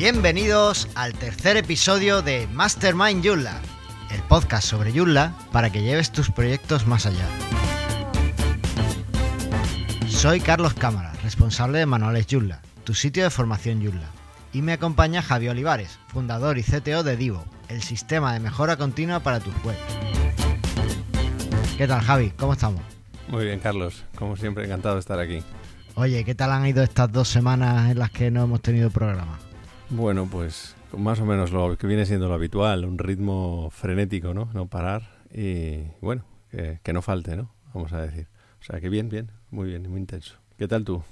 Bienvenidos al tercer episodio de Mastermind Joomla, el podcast sobre Joomla para que lleves tus proyectos más allá. Soy Carlos Cámara, responsable de Manuales Joomla, tu sitio de formación Joomla. Y me acompaña Javi Olivares, fundador y CTO de Divo, el sistema de mejora continua para tus web. ¿Qué tal Javi? ¿Cómo estamos? Muy bien, Carlos. Como siempre, encantado de estar aquí. Oye, ¿qué tal han ido estas dos semanas en las que no hemos tenido programa? Bueno, pues más o menos lo que viene siendo lo habitual, un ritmo frenético, ¿no? No parar y bueno, que, no falte, ¿no? Vamos a decir. O sea, que bien, bien, muy bien, muy intenso. ¿Qué tal tú?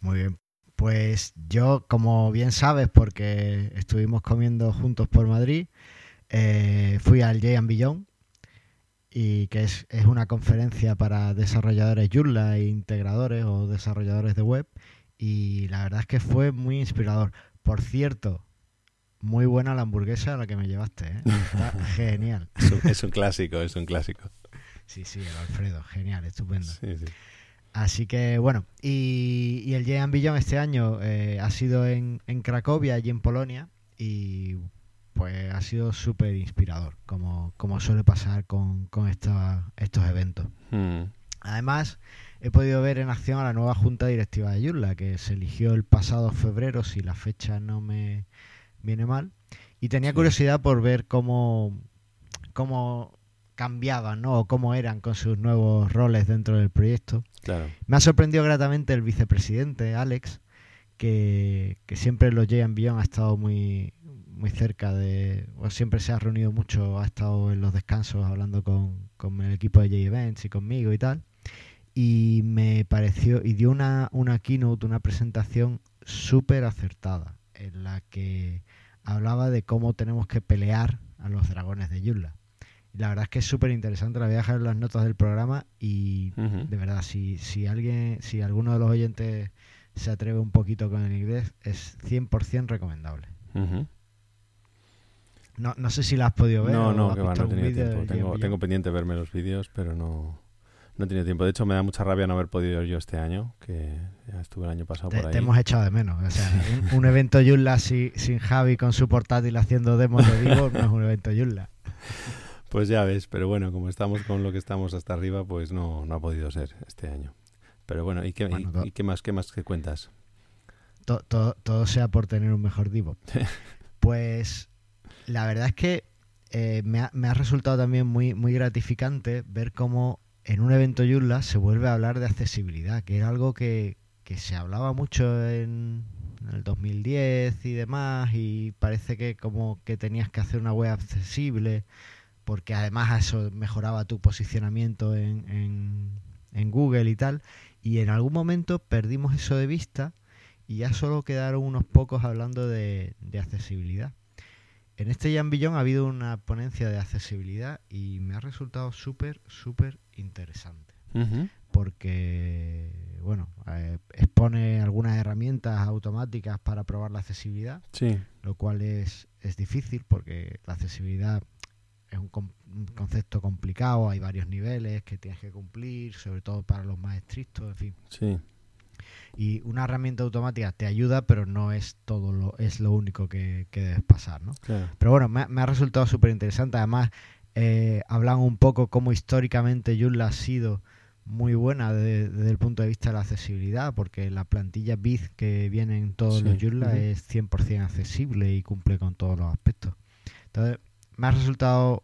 Muy bien. Pues yo, como bien sabes, porque estuvimos comiendo juntos por Madrid, eh, fui al Jay Beyond, y que es, es, una conferencia para desarrolladores Joomla e integradores o desarrolladores de web y la verdad es que fue muy inspirador. Por cierto, muy buena la hamburguesa a la que me llevaste, ¿eh? Está genial. Es un, es un, clásico, es un clásico. Sí, sí, el Alfredo, genial, estupendo. Sí, sí. Así que bueno, y, y el Jean Billon este año eh, ha sido en, en Cracovia, allí en Polonia, y pues ha sido súper inspirador, como, como suele pasar con, con esta, estos eventos. Hmm. Además, he podido ver en acción a la nueva Junta Directiva de Joomla, que se eligió el pasado febrero, si la fecha no me viene mal, y tenía curiosidad por ver cómo, cómo cambiaban, ¿no? O cómo eran con sus nuevos roles dentro del proyecto. Claro. Me ha sorprendido gratamente el vicepresidente, Alex, que, que siempre los Beyond ha estado muy, muy cerca de. O siempre se ha reunido mucho, ha estado en los descansos hablando con, con el equipo de J Events y conmigo y tal. Y me pareció. Y dio una, una keynote, una presentación súper acertada, en la que hablaba de cómo tenemos que pelear a los dragones de Joomla. Y la verdad es que es súper interesante, la voy a dejar en las notas del programa y de verdad, si, si alguien, si alguno de los oyentes se atreve un poquito con el inglés, es 100% recomendable. No, no sé si la has podido ver. No, no, que va, no he tenido tiempo. Tengo, tengo pendiente verme los vídeos, pero no, no he tenido tiempo. De hecho, me da mucha rabia no haber podido ir yo este año, que ya estuve el año pasado Te, por ahí. te hemos echado de menos. O sea, un, un evento Joomla si- sin Javi con su portátil haciendo demos de vivo no es un evento Joomla. Pues ya ves, pero bueno, como estamos con lo que estamos hasta arriba, pues no, no ha podido ser este año. Pero bueno, ¿y qué, Bueno, y qué más, qué más que cuentas? To- to- todo sea por tener un mejor divo. Pues la verdad es que eh, me, ha, me ha resultado también muy, muy gratificante ver cómo en un evento Joomla se vuelve a hablar de accesibilidad, que era algo que, que se hablaba mucho en, en el 2010 y demás, y parece que como que tenías que hacer una web accesible, porque además eso mejoraba tu posicionamiento en, en, en Google y tal, y en algún momento perdimos eso de vista y ya solo quedaron unos pocos hablando de, de accesibilidad. En este Jan Billón ha habido una ponencia de accesibilidad y me ha resultado súper, súper interesante. Porque, bueno, eh, expone algunas herramientas automáticas para probar la accesibilidad, Sí, lo cual es, es difícil porque la accesibilidad es un, concepto complicado, hay varios niveles que tienes que cumplir, sobre todo para los más estrictos, en fin. sí. Y una herramienta automática te ayuda, pero no es todo lo, es lo único que, que debes pasar, ¿no? Claro. Pero bueno, me, ha- me ha resultado súper interesante. Además, eh, hablan un poco cómo históricamente Joomla ha sido muy buena de- desde el punto de vista de la accesibilidad, porque la plantilla Biz que viene en todos Sí, los Joomla ujú. es 100% accesible y cumple con todos los aspectos. Entonces, me ha resultado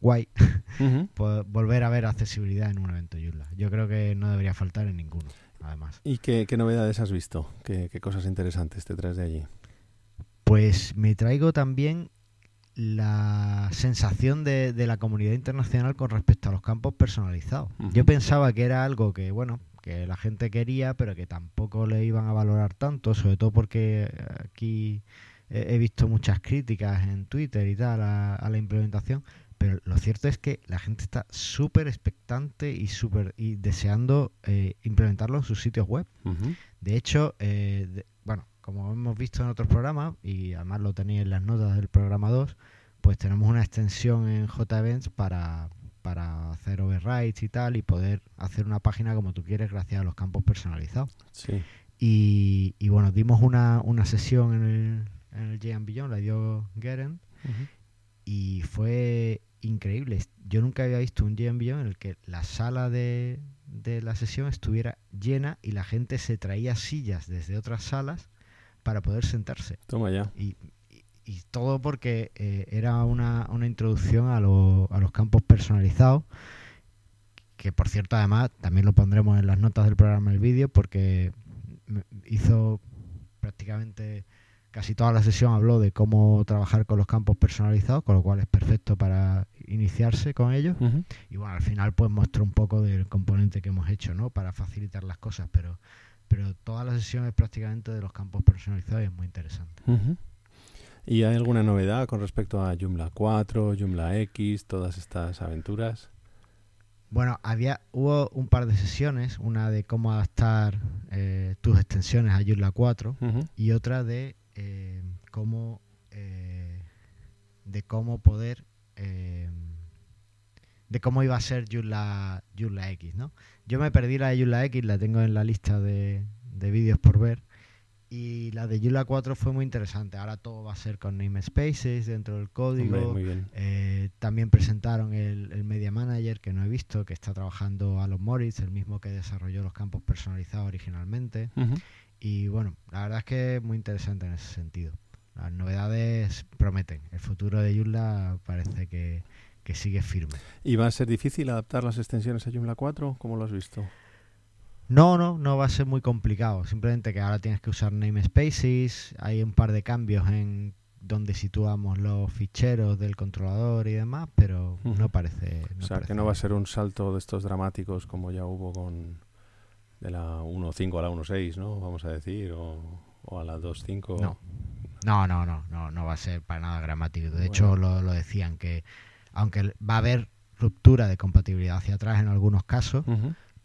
guay poder volver a ver accesibilidad en un evento Joomla. Yo creo que no debería faltar en ninguno, además. ¿Y qué, qué novedades has visto? ¿Qué, qué cosas interesantes te traes de allí? Pues me traigo también la sensación de, de la comunidad internacional con respecto a los campos personalizados. Yo pensaba que era algo que, bueno, que la gente quería, pero que tampoco le iban a valorar tanto, sobre todo porque aquí he visto muchas críticas en Twitter y tal a, a la implementación. Pero lo cierto es que la gente está súper expectante y súper y deseando eh, implementarlo en sus sitios web. De hecho, eh, de- como hemos visto en otros programas, y además lo tenéis en las notas del programa 2, pues tenemos una extensión en JEvents para, para hacer overrides y tal, y poder hacer una página como tú quieres gracias a los campos personalizados. Sí. Y, y bueno, dimos una, una sesión en el, en el Beyond, la dio Geren, y fue increíble. Yo nunca había visto un Giant Beyond en el que la sala de, de la sesión estuviera llena y la gente se traía sillas desde otras salas para poder sentarse. Toma ya. Y, y, todo porque eh, era una, una introducción a, a los campos personalizados que por cierto además también lo pondremos en las notas del programa el vídeo porque hizo prácticamente casi toda la sesión habló de cómo trabajar con los campos personalizados, con lo cual es perfecto para iniciarse con ellos. Y bueno, al final pues mostró un poco del componente que hemos hecho, ¿no? Para facilitar las cosas, pero pero toda la sesión es prácticamente de los campos personalizados y es muy interesante. ¿Y hay alguna novedad con respecto a Joomla 4, Joomla X, todas estas aventuras? Bueno, había hubo un par de sesiones, una de cómo adaptar eh, tus extensiones a Joomla 4 y otra de eh, cómo eh, de cómo poder de cómo iba a ser Joomla, Joomla X, ¿no? Yo me perdí la de Joomla X, la tengo en la lista de, de vídeos por ver y la de Joomla 4 fue muy interesante. Ahora todo va a ser con namespaces dentro del código. Eh, también presentaron el, Media Manager que no he visto, que está trabajando Alon Moritz, el mismo que desarrolló los campos personalizados originalmente. Y bueno, la verdad es que es muy interesante en ese sentido. Las novedades prometen. El futuro de Joomla parece que, que sigue firme. ¿Y va a ser difícil adaptar las extensiones a Joomla 4? ¿Cómo lo has visto? No, no, no va a ser muy complicado. Simplemente que ahora tienes que usar namespaces, hay un par de cambios en donde situamos los ficheros del controlador y demás, pero no parece... o sea, que no va a ser un salto de estos dramáticos como ya hubo con de la 1.5 a la 1.6, ¿no? Vamos a decir, o, a la 2.5. No. no, no, no, no, no va a ser para nada dramático. De hecho, lo, decían que aunque va a haber ruptura de compatibilidad hacia atrás en algunos casos,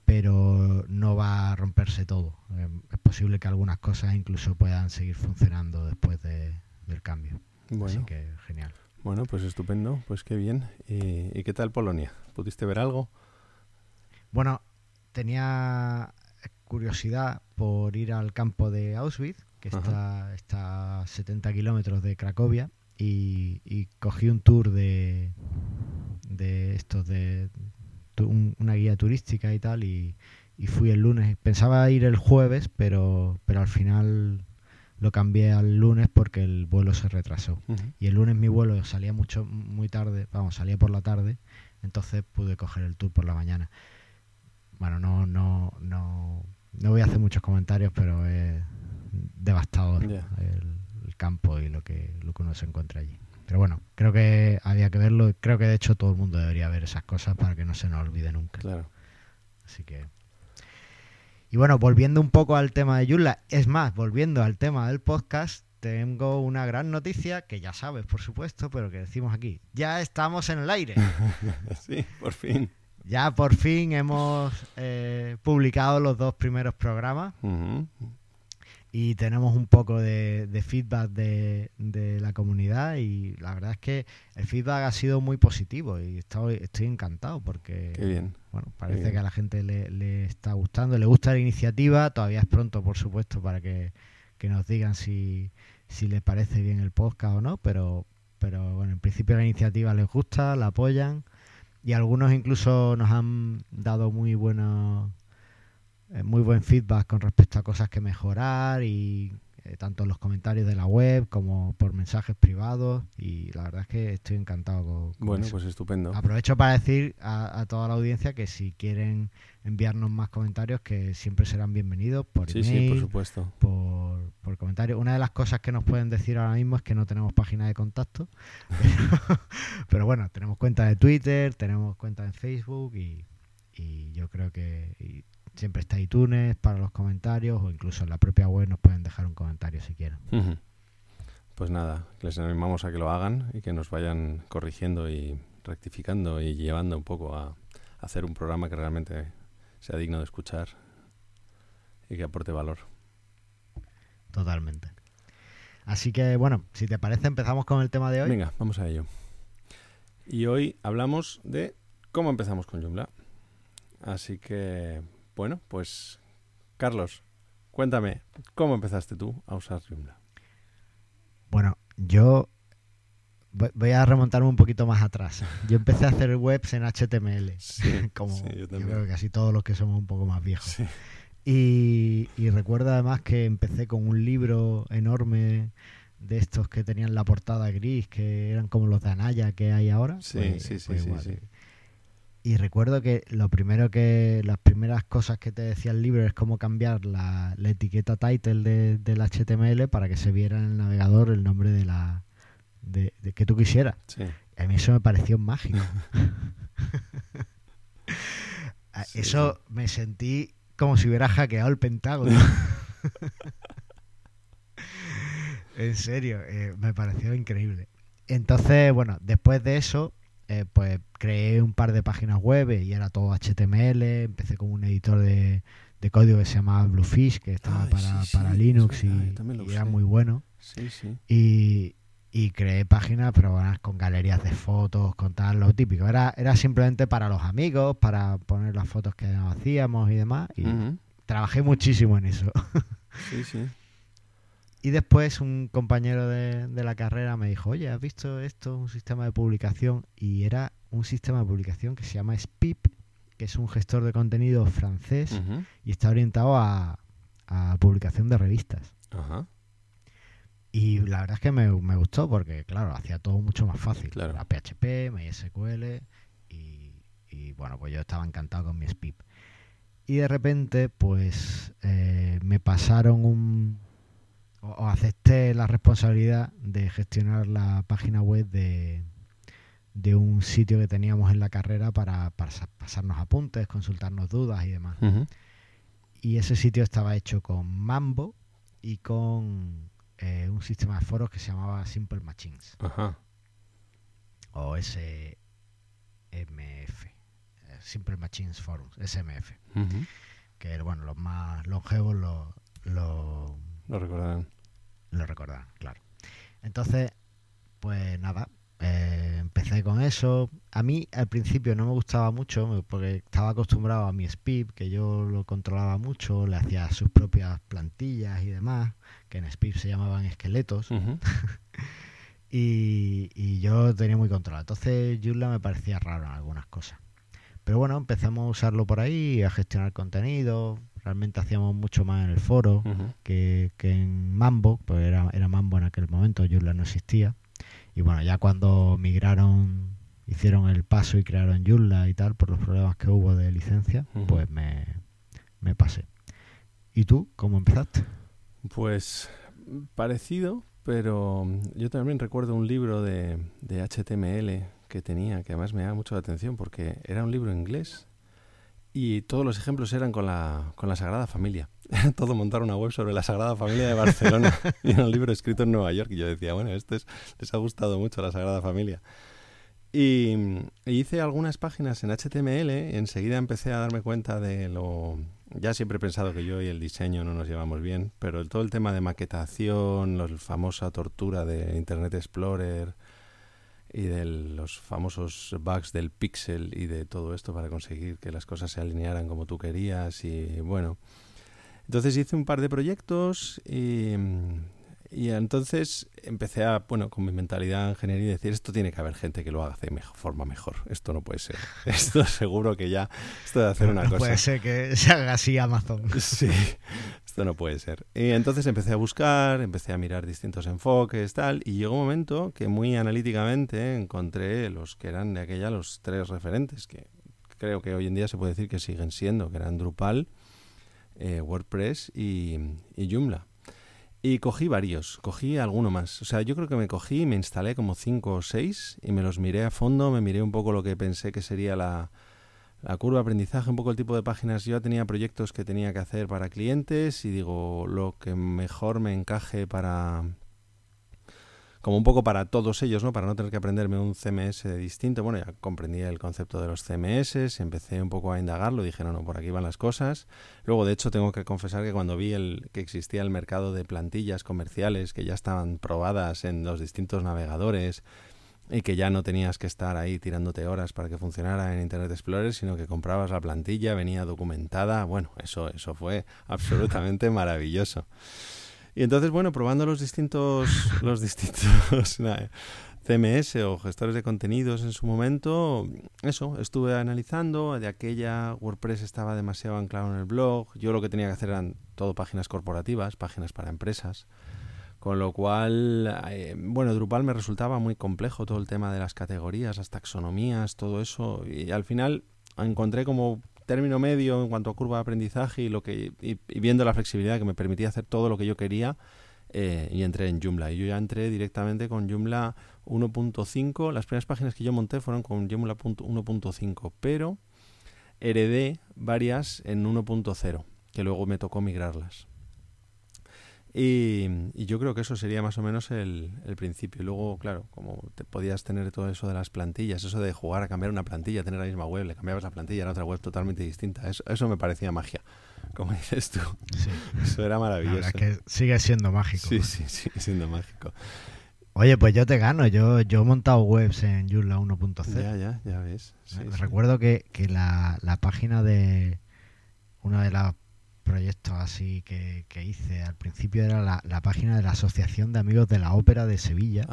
pero no va a romperse todo. Eh, es posible que algunas cosas incluso puedan seguir funcionando después del cambio. Bueno. Así que genial. Bueno, pues estupendo, pues qué bien. ¿Y, qué tal Polonia? ¿Pudiste ver algo? Bueno, tenía curiosidad por ir al campo de Auschwitz, que está, está a 70 kilómetros de Cracovia, y, y, cogí un tour de, de estos de una guía turística y tal, y, fui el lunes. Pensaba ir el jueves, pero, pero al final lo cambié al lunes porque el vuelo se retrasó. Y el lunes mi vuelo salía mucho muy tarde, vamos, salía por la tarde, entonces pude coger el tour por la mañana. Bueno, no no no no voy a hacer muchos comentarios, pero es devastador el, campo y lo que lo que uno se encuentra allí. Pero bueno, creo que había que verlo. Creo que de hecho todo el mundo debería ver esas cosas para que no se nos olvide nunca. Claro. Así que. Y bueno, volviendo un poco al tema de Yula, es más, volviendo al tema del podcast, tengo una gran noticia que ya sabes, por supuesto, pero que decimos aquí. Ya estamos en el aire. sí, por fin. Ya por fin hemos eh, publicado los dos primeros programas y tenemos un poco de, feedback de, la comunidad y la verdad es que el feedback ha sido muy positivo y estoy, estoy encantado porque bueno parece que a la gente le, está gustando, le gusta la iniciativa, todavía es pronto por supuesto para que, nos digan si, si les parece bien el podcast o no, pero, pero bueno, en principio la iniciativa les gusta, la apoyan y algunos incluso nos han dado muy buenos muy buen feedback con respecto a cosas que mejorar y eh, tanto en los comentarios de la web como por mensajes privados y la verdad es que estoy encantado con, bueno pues estupendo. Aprovecho para decir a, toda la audiencia que si quieren enviarnos más comentarios que siempre serán bienvenidos por email sí, por supuesto. por, por comentarios. Una de las cosas que nos pueden decir ahora mismo es que no tenemos página de contacto pero, bueno tenemos cuenta de Twitter tenemos cuenta en Facebook y, y yo creo que Siempre está iTunes para los comentarios o incluso en la propia web nos pueden dejar un comentario si quieren. Pues nada, les animamos a que lo hagan y que nos vayan corrigiendo y rectificando y llevando un poco a, hacer un programa que realmente sea digno de escuchar y que aporte valor. Totalmente. Así que bueno, si te parece empezamos con el tema de hoy. Venga, vamos a ello. Y hoy hablamos de cómo empezamos con Joomla. Así que bueno, pues Carlos, cuéntame, ¿cómo empezaste tú a usar Joomla? Bueno, yo voy a remontarme un poquito más atrás. Yo empecé a hacer webs en HTML, como yo, creo que casi todos los que somos un poco más viejos. Y, recuerdo además que empecé con un libro enorme de estos que tenían la portada gris, que eran como los de Anaya que hay ahora. Sí, pues, sí, sí, sí, Y recuerdo que lo primero que, las primeras cosas que te decía el libro es cómo cambiar la, etiqueta title del HTML para que se viera en el navegador el nombre de la, de, que tú quisieras. A mí eso me pareció mágico. eso me sentí como si hubiera hackeado el Pentágono. en serio, eh, me pareció increíble. Entonces, bueno, después de eso, eh, pues creé un par de páginas web y era todo HTML. Empecé con un editor de, código que se llamaba Bluefish, que estaba para, Linux y, era muy bueno. Y, y creé páginas, pero bueno, con galerías de fotos, con tal, lo típico. Era, era simplemente para los amigos, para poner las fotos que hacíamos y demás. Y trabajé muchísimo en eso. Sí, sí. Y después un compañero de, la carrera me dijo, oye, ¿has visto esto? Un sistema de publicación. Y era un sistema de publicación que se llama SPIP, que es un gestor de contenido francés y está orientado a, a publicación de revistas. Ajá. Y la verdad es que me, gustó porque, claro, hacía todo mucho más fácil. Claro. Era PHP, MySQL y, y, bueno, pues yo estaba encantado con mi SPIP. Y de repente, pues eh, me pasaron un... O, acepté la responsabilidad de gestionar la página web de, de un sitio que teníamos en la carrera para, pasarnos apuntes, consultarnos dudas y demás. Y ese sitio estaba hecho con Mambo y con eh, un sistema de foros que se llamaba Simple Machines. Ajá. O SMF. Eh, Simple Machines Forums, SMF. Que bueno, los más longevos lo, lo, lo recordarán. Lo recordarán, claro. Entonces, pues nada, eh, empecé con eso. A mí al principio no me gustaba mucho porque estaba acostumbrado a mi SPIP, que yo lo controlaba mucho, le hacía sus propias plantillas y demás, que en SPIP se llamaban esqueletos. y, yo tenía muy controlado. Entonces Joomla me parecía raro en algunas cosas. Pero bueno, empezamos a usarlo por ahí, a gestionar contenido. Realmente hacíamos mucho más en el foro que, en Mambo, pues era, era Mambo en aquel momento, Joomla no existía. Y bueno, ya cuando migraron, hicieron el paso y crearon Joomla y tal, por los problemas que hubo de licencia, pues me, me pasé. ¿Y tú cómo empezaste? Pues parecido, pero yo también recuerdo un libro de, de HTML que tenía, que además me da mucho la atención porque era un libro en inglés y todos los ejemplos eran con la, con la Sagrada Familia. Todo montar una web sobre la Sagrada Familia de Barcelona. y un libro escrito en Nueva York. Y yo decía, bueno, este les ha gustado mucho la Sagrada Familia. Y, hice algunas páginas en HTML. Y enseguida empecé a darme cuenta de lo... Ya siempre he pensado que yo y el diseño no nos llevamos bien, pero todo el tema de maquetación, la famosa tortura de Internet Explorer, y de los famosos bugs del pixel y de todo esto para conseguir que las cosas se alinearan como tú querías y bueno. Entonces hice un par de proyectos y, y entonces empecé a, bueno, con mi mentalidad ingeniería decir, esto tiene que haber gente que lo haga de mejor, forma mejor. Esto no puede ser. Esto seguro que ya, esto de hacer una cosa... Puede ser que se haga así Amazon. Sí, esto no puede ser. Y entonces empecé a buscar, empecé a mirar distintos enfoques, tal, y llegó un momento que muy analíticamente encontré los que eran de aquella los tres referentes, que creo que hoy en día se puede decir que siguen siendo, que eran Drupal, eh, WordPress y, y Joomla. Y cogí varios, cogí alguno más. O sea, yo creo que me cogí y me instalé como cinco o seis y me los miré a fondo, me miré un poco lo que pensé que sería la, la curva de aprendizaje, un poco el tipo de páginas. Yo tenía proyectos que tenía que hacer para clientes y digo, lo que mejor me encaje para, como un poco para todos ellos, ¿no? Para no tener que aprenderme un CMS distinto. Bueno, ya comprendía el concepto de los CMS, empecé un poco a indagarlo, dije, no, no, por aquí van las cosas. Luego, de hecho, tengo que confesar que cuando vi el, que existía el mercado de plantillas comerciales que ya estaban probadas en los distintos navegadores y que ya no tenías que estar ahí tirándote horas para que funcionara en Internet Explorer, sino que comprabas la plantilla, venía documentada, bueno, eso, eso fue absolutamente maravilloso. Y entonces, bueno, probando los distintos, los distintos CMS o gestores de contenidos en su momento, eso, estuve analizando, de aquella WordPress estaba demasiado anclado en el blog, yo lo que tenía que hacer eran todo páginas corporativas, páginas para empresas, con lo cual, eh, bueno, Drupal me resultaba muy complejo todo el tema de las categorías, las taxonomías, todo eso, y al final encontré como término medio en cuanto a curva de aprendizaje y, lo que, y, viendo la flexibilidad que me permitía hacer todo lo que yo quería, eh, y entré en Joomla. Y yo ya entré directamente con Joomla 1.5. Las primeras páginas que yo monté fueron con Joomla 1.5, pero heredé varias en 1.0, que luego me tocó migrarlas. Y, yo creo que eso sería más o menos el, principio. Y luego, claro, como te podías tener todo eso de las plantillas, eso de jugar a cambiar una plantilla, tener la misma web, le cambiabas la plantilla a otra web totalmente distinta. Eso, eso me parecía magia, como dices tú. Eso era maravilloso. es que sigue siendo mágico. Sí, sí, sigue siendo mágico. Oye, pues yo te gano. Yo, yo he montado webs en Joomla 1.0. Ya, ya, ya ves. Recuerdo que, que la, la página de una de las proyectos así que, hice. Al principio era la, página de la Asociación de Amigos de la Ópera de Sevilla.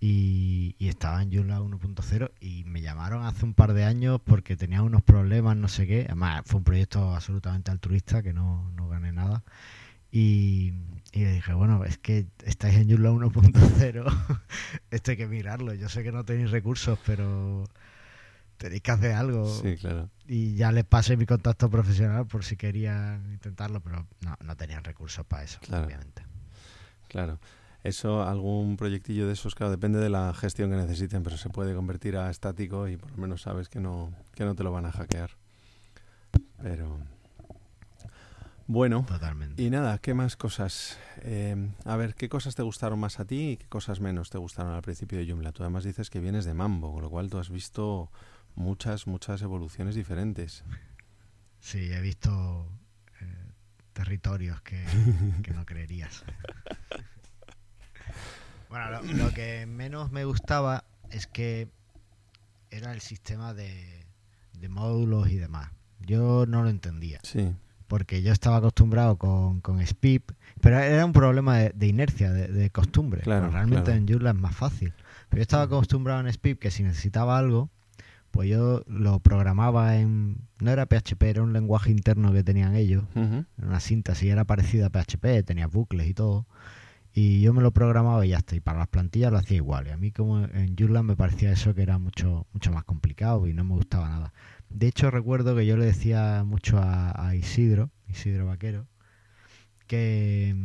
Y, estaba en Joomla 1.0 y me llamaron hace un par de años porque tenía unos problemas, no sé qué. Además, fue un proyecto absolutamente altruista que no, no gané nada. Y, y dije, bueno, es que estáis en Joomla 1.0, esto hay que mirarlo. Yo sé que no tenéis recursos, pero tenéis que hacer algo. Sí, claro. Y ya les pasé mi contacto profesional por si querían intentarlo, pero no, no tenían recursos para eso, obviamente. Claro. Eso, algún proyectillo de esos, claro, depende de la gestión que necesiten, pero se puede convertir a estático y por lo menos sabes que no, que no te lo van a hackear. Pero. Bueno, Totalmente. y nada, ¿qué más cosas? Eh, a ver, ¿qué cosas te gustaron más a ti y qué cosas menos te gustaron al principio de Joomla? Tú además dices que vienes de Mambo, con lo cual tú has visto muchas, muchas evoluciones diferentes. Sí, he visto eh, territorios que, no creerías. bueno, lo, que menos me gustaba es que era el sistema de, de módulos y demás. Yo no lo entendía. Sí. Porque yo estaba acostumbrado con, con SPIP, pero era un problema de, inercia, de, costumbre. Claro, realmente en Joomla es más fácil. Pero yo estaba acostumbrado en SPIP que si necesitaba algo, pues yo lo programaba en... No era PHP, era un lenguaje interno que tenían ellos. Una síntesis, era parecida a PHP, tenía bucles y todo. Y yo me lo programaba y ya está. Y para las plantillas lo hacía igual. Y a mí como en Joomla me parecía eso que era mucho, mucho más complicado y no me gustaba nada. De hecho recuerdo que yo le decía mucho a, Isidro, Isidro Vaquero, que,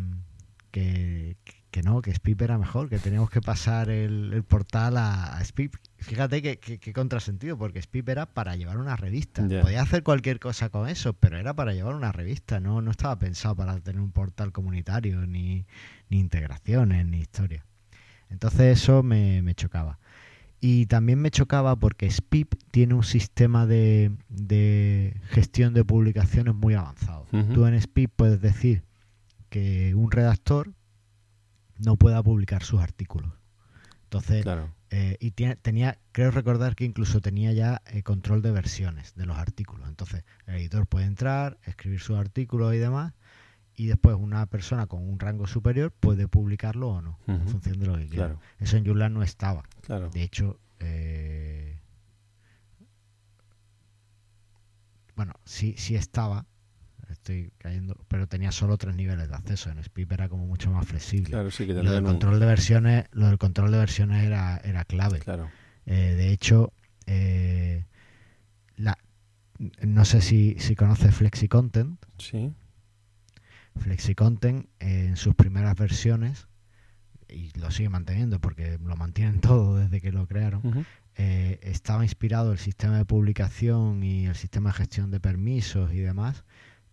que, que no, que SPIP era mejor, que teníamos que pasar el, portal a, SPIP. Fíjate que, contrasentido, porque SPIP era para llevar una revista. Podía hacer cualquier cosa con eso, pero era para llevar una revista, no, no estaba pensado para tener un portal comunitario, ni, integraciones, ni historia. Entonces eso me, chocaba. Y también me chocaba porque SPIP tiene un sistema de, gestión de publicaciones muy avanzado. Tú en SPIP puedes decir que un redactor no pueda publicar sus artículos. Entonces, eh, y tenía, creo recordar que incluso tenía ya eh, control de versiones de los artículos. Entonces, el editor puede entrar, escribir sus artículos y demás, y después una persona con un rango superior puede publicarlo o no, en función de lo que quiera. Eso en Joomla no estaba. De hecho, eh, bueno, sí, sí estaba, estoy cayendo, pero tenía solo tres niveles de acceso. En SPIP era como mucho más flexible. Claro, sí, que lo del control de versiones, lo del control de versiones era, era clave. Claro. Eh, de hecho, eh, la, no sé si, si conoces FlexiContent. Sí. FlexiContent en sus primeras versiones y lo sigue manteniendo porque lo mantienen todo desde que lo crearon. Eh, estaba inspirado el sistema de publicación y el sistema de gestión de permisos y demás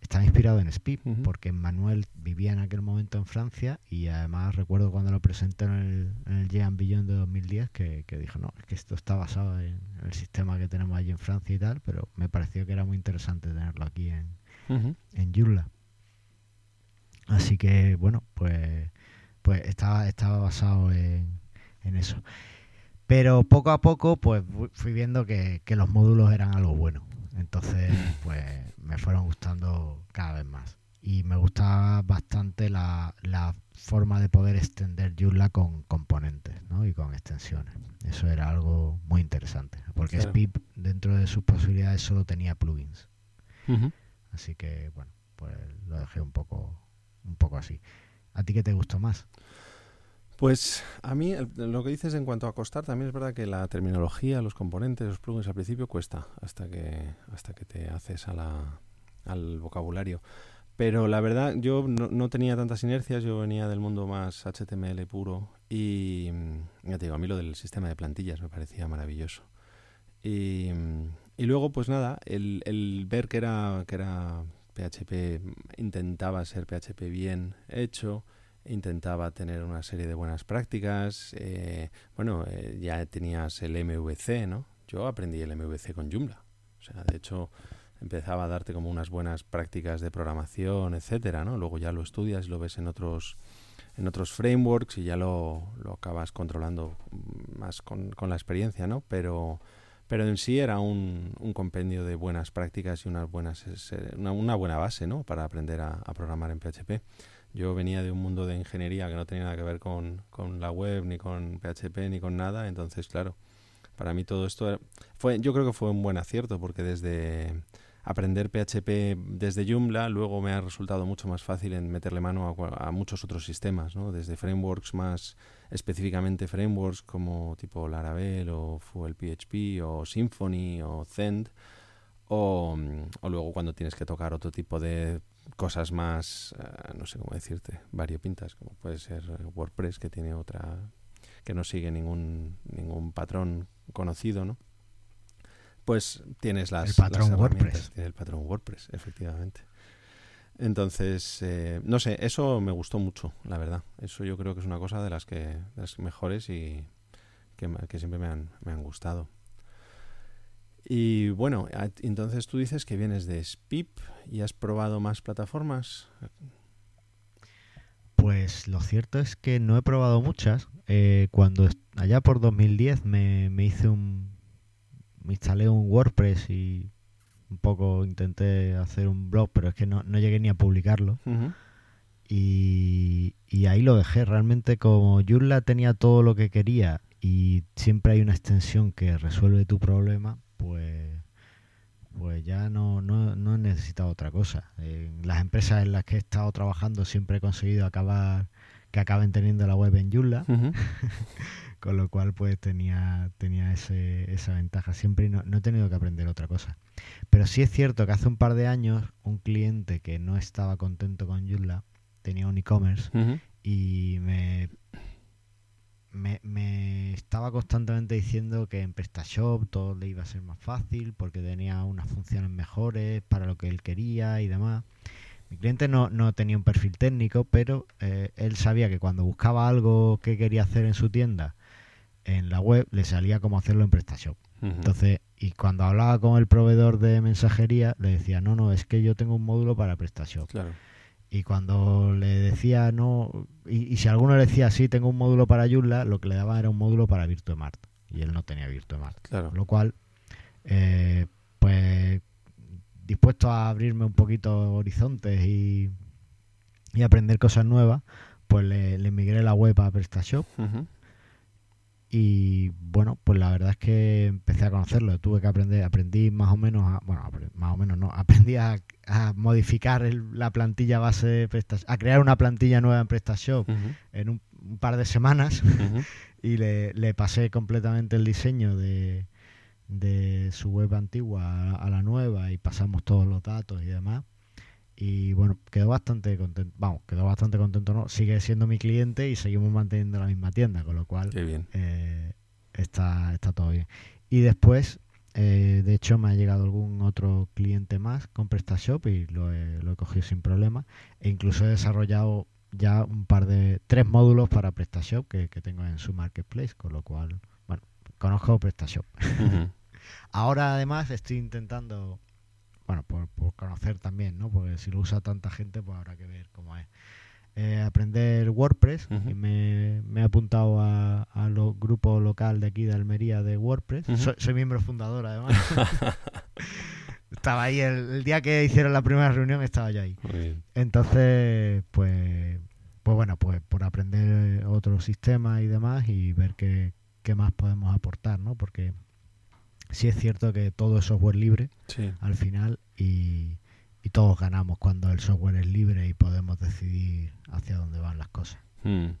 estaba inspirado en SPIP, porque Manuel vivía en aquel momento en Francia y además recuerdo cuando lo presentó en el, en el Jean Billon de 2010 que, que, dijo, no, es que esto está basado en, el sistema que tenemos allí en Francia y tal, pero me pareció que era muy interesante tenerlo aquí en, en Joomla. Así que, bueno, pues, pues estaba, estaba basado en, en eso. Pero poco a poco, pues fui viendo que, que los módulos eran algo bueno. Entonces, pues me fueron gustando cada vez más. Y me gusta bastante la, la, forma de poder extender Joomla con componentes ¿no? y con extensiones. Eso era algo muy interesante, porque Spip dentro de sus posibilidades solo tenía plugins. Así que bueno, pues lo dejé un poco, un poco así. ¿A ti qué te gustó más? Pues a mí lo que dices en cuanto a costar, también es verdad que la terminología, los componentes, los plugins al principio cuesta hasta que, hasta que te haces a la, al vocabulario. Pero la verdad, yo no, tenía tantas inercias, yo venía del mundo más HTML puro y mm, ya te digo, a mí lo del sistema de plantillas me parecía maravilloso. Y, mm, luego, pues nada, el, el ver que era, que era PHP, intentaba ser PHP bien hecho, intentaba tener una serie de buenas prácticas. Eh, bueno, eh, ya tenías el MVC, ¿no? Yo aprendí el MVC con Joomla. O sea, de hecho, empezaba a darte como unas buenas prácticas de programación, etcétera, ¿no? Luego ya lo estudias y lo ves en otros en otros frameworks y ya lo, lo acabas controlando más con, con, la experiencia, ¿no? Pero, pero en sí era un, un compendio de buenas prácticas y unas buenas, una, una buena base, ¿no? Para aprender a programar en PHP. Yo venía de un mundo de ingeniería que no tenía nada que ver con, la web, ni con PHP, ni con nada. Entonces, claro, para mí todo esto fue, yo creo que fue un buen acierto porque desde aprender PHP desde Joomla luego me ha resultado mucho más fácil en meterle mano a, muchos otros sistemas, ¿no? Desde frameworks más específicamente frameworks como tipo Laravel o Fuel PHP o Symfony o Zend o luego cuando tienes que tocar otro tipo de cosas más, eh, no sé cómo decirte, variopintas, como puede ser WordPress, que tiene otra, que no sigue ningún, ningún patrón conocido, ¿no? Pues tienes las, el patrón WordPress. el patrón WordPress, efectivamente. Entonces, eh, no sé, eso me gustó mucho, la verdad. Eso yo creo que es una cosa de las que de las mejores y que, que siempre me han, me han gustado. Y bueno, entonces tú dices que vienes de SPIP y has probado más plataformas. Pues lo cierto es que no he probado muchas. Eh, cuando allá por 2010 me, me hice un. Me instalé un WordPress y un poco intenté hacer un blog, pero es que no, no llegué ni a publicarlo. y, y, ahí lo dejé. Realmente, como Joomla tenía todo lo que quería y siempre hay una extensión que resuelve tu problema, pues, pues ya no, no, no he necesitado otra cosa. En las empresas en las que he estado trabajando siempre he conseguido acabar que acaben teniendo la web en Joomla, con lo cual pues tenía, tenía ese, esa ventaja siempre y no, no, he tenido que aprender otra cosa. Pero sí es cierto que hace un par de años un cliente que no estaba contento con Joomla tenía un e-commerce y me me, estaba constantemente diciendo que en PrestaShop todo le iba a ser más fácil porque tenía unas funciones mejores para lo que él quería y demás. Mi cliente no, tenía un perfil técnico, pero eh, él sabía que cuando buscaba algo que quería hacer en su tienda en la web, le salía como hacerlo en PrestaShop. Entonces, y cuando hablaba con el proveedor de mensajería, le decía, no, no, es que yo tengo un módulo para PrestaShop. Claro. Y cuando le decía no, y, si alguno le decía sí, tengo un módulo para Joomla, lo que le daba era un módulo para Virtuemart. Y él no tenía Virtuemart. Claro. Lo cual, eh, pues, dispuesto a abrirme un poquito horizontes y, y aprender cosas nuevas, pues le, le migré la web a PrestaShop. Y bueno, pues la verdad es que empecé a conocerlo. Tuve que aprender, aprendí más o menos, a, bueno, más o menos no, aprendí a, modificar la plantilla base de PrestaShop, a crear una plantilla nueva en PrestaShop en un, par de semanas y le, pasé completamente el diseño de, de su web antigua a la nueva y pasamos todos los datos y demás y bueno, quedó bastante contento, vamos, quedó bastante contento, ¿no? Sigue siendo mi cliente y seguimos manteniendo la misma tienda, con lo cual eh, está, está todo bien. Y después, eh, de hecho, me ha llegado algún otro cliente más con PrestaShop y lo he, lo he cogido sin problema. E incluso he desarrollado ya un par de, tres módulos para PrestaShop que, que tengo en su marketplace, con lo cual, bueno, conozco PrestaShop. Ahora además estoy intentando bueno, por, conocer también, ¿no? Porque si lo usa tanta gente, pues habrá que ver cómo es. Eh, aprender WordPress y me, he apuntado a, a los grupos local de aquí de Almería de WordPress. soy, miembro fundador además. estaba ahí. El, día que hicieron la primera reunión estaba yo ahí. Entonces, pues, pues bueno, pues por aprender otros sistemas y demás y ver qué, qué más podemos aportar, ¿no? Porque sí es cierto que todo es software libre al final y, todos ganamos cuando el software es libre y podemos decidir hacia dónde van las cosas. Hmm.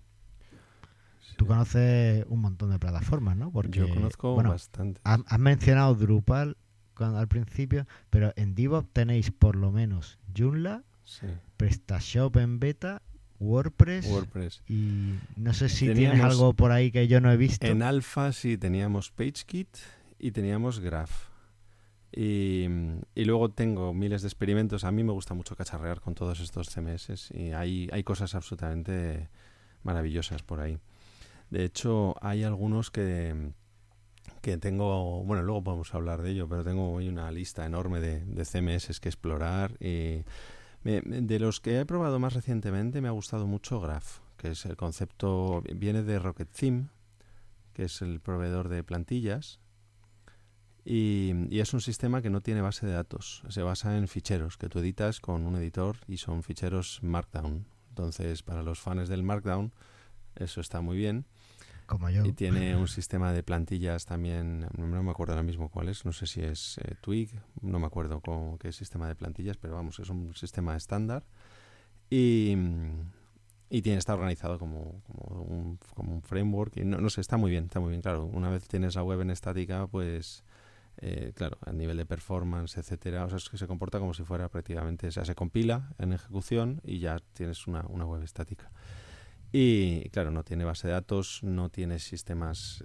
Tú conoces un montón de plataformas, ¿no? Porque, Yo conozco bastante. Has, mencionado Drupal al principio, pero en DevOps tenéis por lo menos Joomla, PrestaShop en beta WordPress, WordPress. Y no sé si tienes algo por ahí que yo no he visto. En Alpha sí teníamos PageKit y teníamos Graph. Y, luego tengo miles de experimentos. A mí me gusta mucho cacharrear con todos estos CMS y hay, hay cosas absolutamente maravillosas por ahí. De hecho, hay algunos que, que tengo, bueno, luego podemos hablar de ello, pero tengo hoy una lista enorme de, de CMS que explorar. Y de los que he probado más recientemente me ha gustado mucho Graph, que es el concepto, viene de Rocket Theme, que es el proveedor de plantillas y, es un sistema que no tiene base de datos, se basa en ficheros que tú editas con un editor y son ficheros Markdown. Entonces, para los fans del Markdown, eso está muy bien. Como yo. Y tiene un sistema de plantillas también, no me acuerdo ahora mismo cuál es, no sé si es eh, Twig, no me acuerdo qué sistema de plantillas, pero vamos, es un sistema estándar. Y, y tiene, está organizado como, como, un, como un framework. Y no, no sé, está muy bien, está muy bien, claro. Una vez tienes la web en estática, pues eh, claro, a nivel de performance, etcétera, o sea, es que se comporta como si fuera prácticamente, o sea, se compila en ejecución y ya tienes una, una web estática. Y claro, no tiene base de datos, no tienes sistemas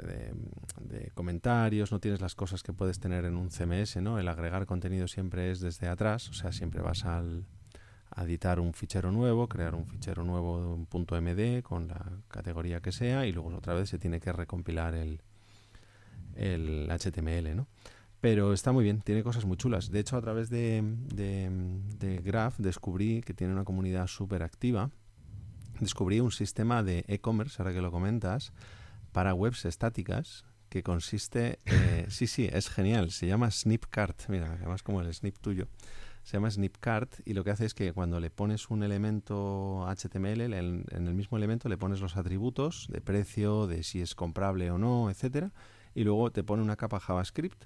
de, comentarios, no tienes las cosas que puedes tener en un CMS, ¿no? El agregar contenido siempre es desde atrás, o sea, siempre vas al, a editar un fichero nuevo, crear un fichero nuevo, un punto MD con la categoría que sea y luego otra vez se tiene que recompilar el, el HTML, ¿no? Pero está muy bien, tiene cosas muy chulas. De hecho, a través de, de, Graph descubrí que tiene una comunidad súper activa. Descubrí un sistema de e-commerce, ahora que lo comentas, para webs estáticas que consiste... Eh, sí, sí, es genial. Se llama Snipcart. Mira, además como el snip tuyo. Se llama Snipcart y lo que hace es que cuando le pones un elemento HTML, en el mismo elemento le pones los atributos de precio, de si es comprable o no, etcétera, y luego te pone una capa JavaScript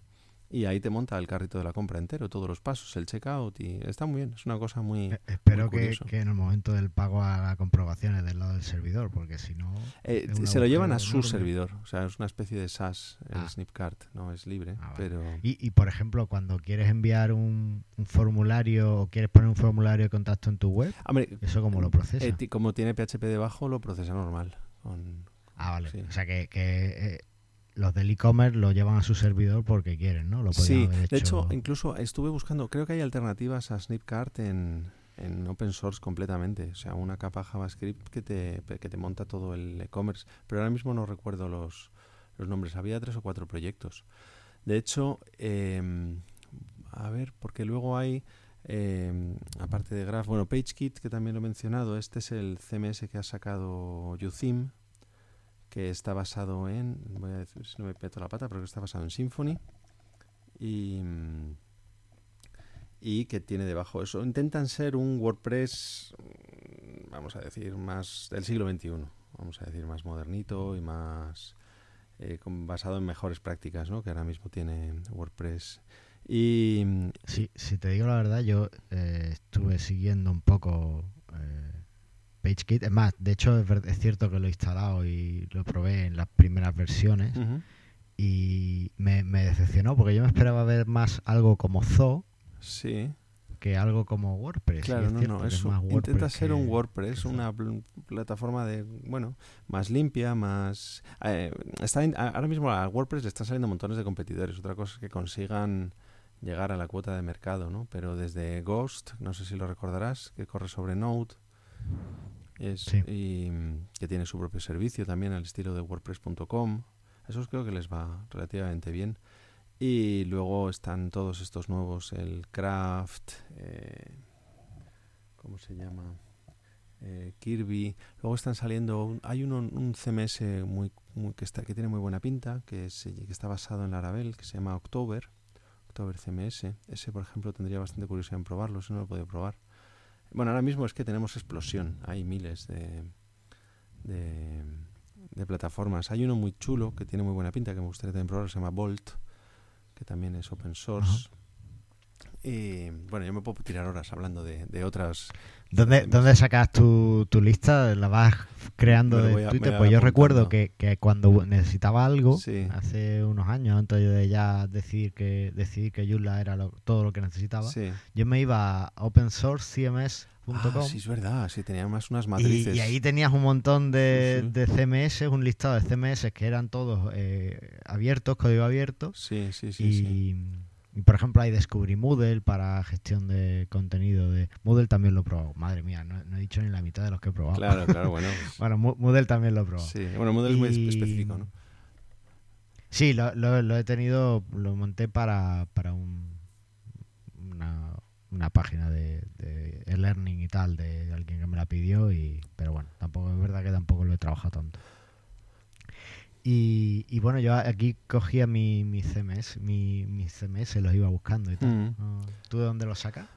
y ahí te monta el carrito de la compra entero, todos los pasos, el checkout y está muy bien, es una cosa muy... Eh, espero que, en el momento del pago haga comprobaciones del lado del servidor, porque si no... Eh, se lo llevan a su servidor, o sea, es una especie de SaaS, el ah. Snipcart, no es libre, ah, pero... Y, por ejemplo, cuando quieres enviar un, formulario o quieres poner un formulario de contacto en tu web, ¿eso cómo lo procesa? Eh, como tiene PHP debajo, lo procesa normal. ah, vale. O sea que los del e-commerce lo llevan a su servidor porque quieren, ¿no? Lo sí, de hecho, incluso estuve buscando, creo que hay alternativas a Snipcart en, en open source completamente, o sea, una capa JavaScript que te, que te monta todo el e-commerce, pero ahora mismo no recuerdo los, los nombres, había tres o cuatro proyectos. De hecho, em, a ver, porque luego hay, em, aparte de Graph, bueno, PageKit, que también lo he mencionado, este es el CMS que ha sacado UTheme, que está basado en, voy a decir si no me peto la pata, pero que está basado en Symfony y, y que tiene debajo eso. Intentan ser un WordPress, mm, vamos a decir, más del siglo XXI, vamos a decir, más modernito y más eh, basado en mejores prácticas, ¿no? Que ahora mismo tiene WordPress. Y sí, si te digo la verdad, yo eh, estuve siguiendo un poco eh, PageKit. Es más, de hecho es, cierto que lo he instalado y lo probé en las primeras versiones y me, decepcionó porque yo me esperaba ver más algo como Zoo sí. que algo como WordPress. Claro, no, no, eso intenta ser un WordPress, una plataforma de, bueno, más limpia, más... Eh, está ahora mismo a WordPress le están saliendo montones de competidores. Otra cosa es que consigan llegar a la cuota de mercado, ¿no? Pero desde Ghost, no sé si lo recordarás, que corre sobre Node, y que tiene su propio servicio también al estilo de WordPress.com. Esos creo que les va relativamente bien. Y luego están todos estos nuevos, el Craft, eh, ¿cómo se llama? Eh, Kirby. Luego están saliendo, hay uno, un CMS muy, que, está, que tiene muy buena pinta, que, que está basado en Laravel, que se llama October, October CMS. Ese, por ejemplo, tendría bastante curiosidad en probarlo, si no lo he podido probar. Bueno, ahora mismo es que tenemos explosión. Hay miles de, de, plataformas. Hay uno muy chulo que tiene muy buena pinta, que me gustaría también probar, se llama Bolt, que también es open source. Y bueno, yo me puedo tirar horas hablando de, otras. ¿Dónde, ¿Dónde sacas tu, tu, lista? ¿La vas creando de Twitter? Pues yo recuerdo que, que, cuando necesitaba algo, hace unos años, antes de ya decidir que decidir que Joomla era todo lo que necesitaba, yo me iba a open source CMS Ah, sí, es verdad, sí, tenía más unas matrices. Y, ahí tenías un montón de, CMS, un listado de CMS que eran todos eh, abiertos, código abierto. Sí, sí, sí. Y, por ejemplo, hay Descubrí Moodle para gestión de contenido. de Moodle también lo he probado. Madre mía, no, he dicho ni la mitad de los que he probado. Claro, claro, bueno. bueno, Moodle también lo he probado. Sí, bueno, Moodle es muy específico, ¿no? Sí, lo, lo, he tenido, lo monté para, para un, una, una página de, e-learning y tal de alguien que me la pidió y pero bueno tampoco es verdad que tampoco lo he trabajado tanto y, y bueno yo aquí cogía mi, mi CMS mi, CMS los iba buscando y tal mm. ¿tú de dónde los sacas?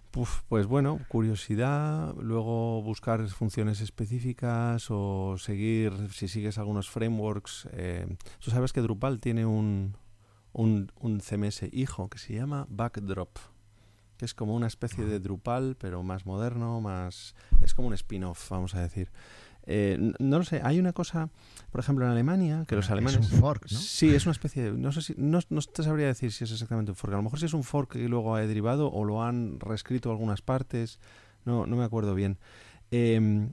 pues bueno curiosidad luego buscar funciones específicas o seguir si sigues algunos frameworks eh, tú sabes que Drupal tiene un, un, un CMS hijo que se llama Backdrop que es como una especie de Drupal, pero más moderno, más... Es como un spin-off, vamos a decir. Eh, no lo sé, hay una cosa, por ejemplo, en Alemania, que los alemanes... Es un fork, ¿no? Sí, es una especie de... No, sé si, no, no, te sabría decir si es exactamente un fork. A lo mejor si es un fork que luego ha derivado o lo han reescrito algunas partes, no, no me acuerdo bien. Em,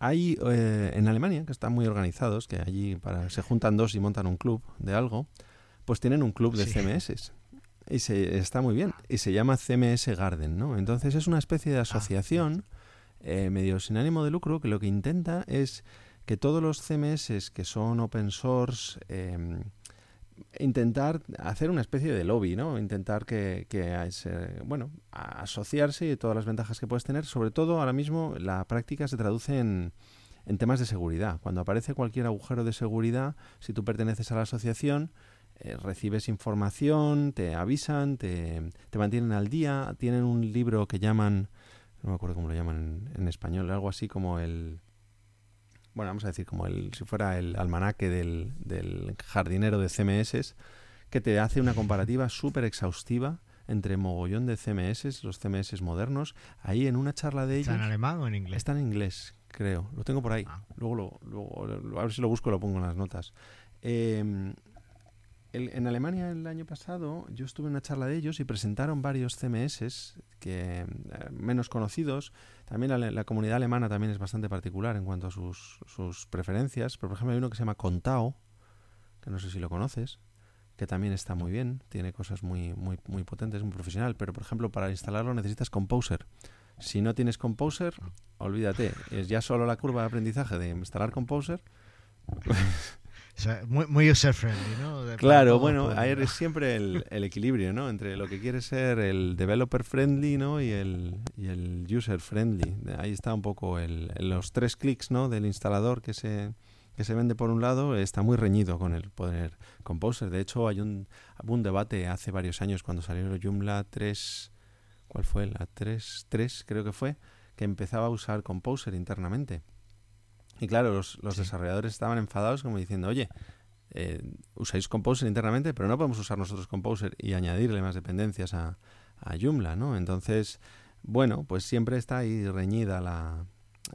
hay eh, en Alemania, que están muy organizados, que allí para, se juntan dos y montan un club de algo, pues tienen un club de CMS. Y se, está muy bien. Y se llama CMS Garden, ¿no? Entonces es una especie de ah, asociación eh, medio sin ánimo de lucro que lo que intenta es que todos los CMS que son open source em, intentar hacer una especie de lobby, ¿no? Intentar que, bueno, asociarse y todas las ventajas que puedes tener. Sobre todo ahora mismo la práctica se traduce en, en temas de seguridad. Cuando aparece cualquier agujero de seguridad, si tú perteneces a la asociación, eh, recibes información, te avisan, te, te, mantienen al día, tienen un libro que llaman, no me acuerdo cómo lo llaman en, español, algo así como el, bueno, vamos a decir como el, si fuera el almanaque del, del jardinero de CMS, que te hace una comparativa súper exhaustiva entre mogollón de CMS, los CMS modernos, ahí en una charla de ellos. ¿Está en alemán o en inglés? Está en inglés, creo. Lo tengo por ahí. Ah. Luego, lo, luego, a ver si lo busco y lo pongo en las notas. Eh, en Alemania el año pasado yo estuve en una charla de ellos y presentaron varios CMS que eh, menos conocidos. También la, comunidad alemana también es bastante particular en cuanto a sus, sus preferencias. Pero por ejemplo hay uno que se llama Contao, que no sé si lo conoces, que también está muy bien, tiene cosas muy, muy, muy potentes, muy profesional. Pero por ejemplo para instalarlo necesitas Composer. Si no tienes Composer, olvídate, es ya solo la curva de aprendizaje de instalar Composer. muy, muy user-friendly, ¿no? claro, bueno, ahí es siempre el, el, equilibrio, ¿no? Entre lo que quiere ser el developer-friendly, ¿no? Y el, y el user-friendly. Ahí está un poco el, los tres clics, ¿no? Del instalador que se, que se vende por un lado, está muy reñido con el poder Composer. De hecho, hay un, un debate hace varios años cuando salió el Joomla 3... ¿Cuál fue? La 3.3 creo que fue, que empezaba a usar Composer internamente. Y claro, los, desarrolladores estaban enfadados como diciendo, oye, eh, usáis Composer internamente, pero no podemos usar nosotros Composer y añadirle más dependencias a, a Joomla, ¿no? Entonces, bueno, pues siempre está ahí reñida la...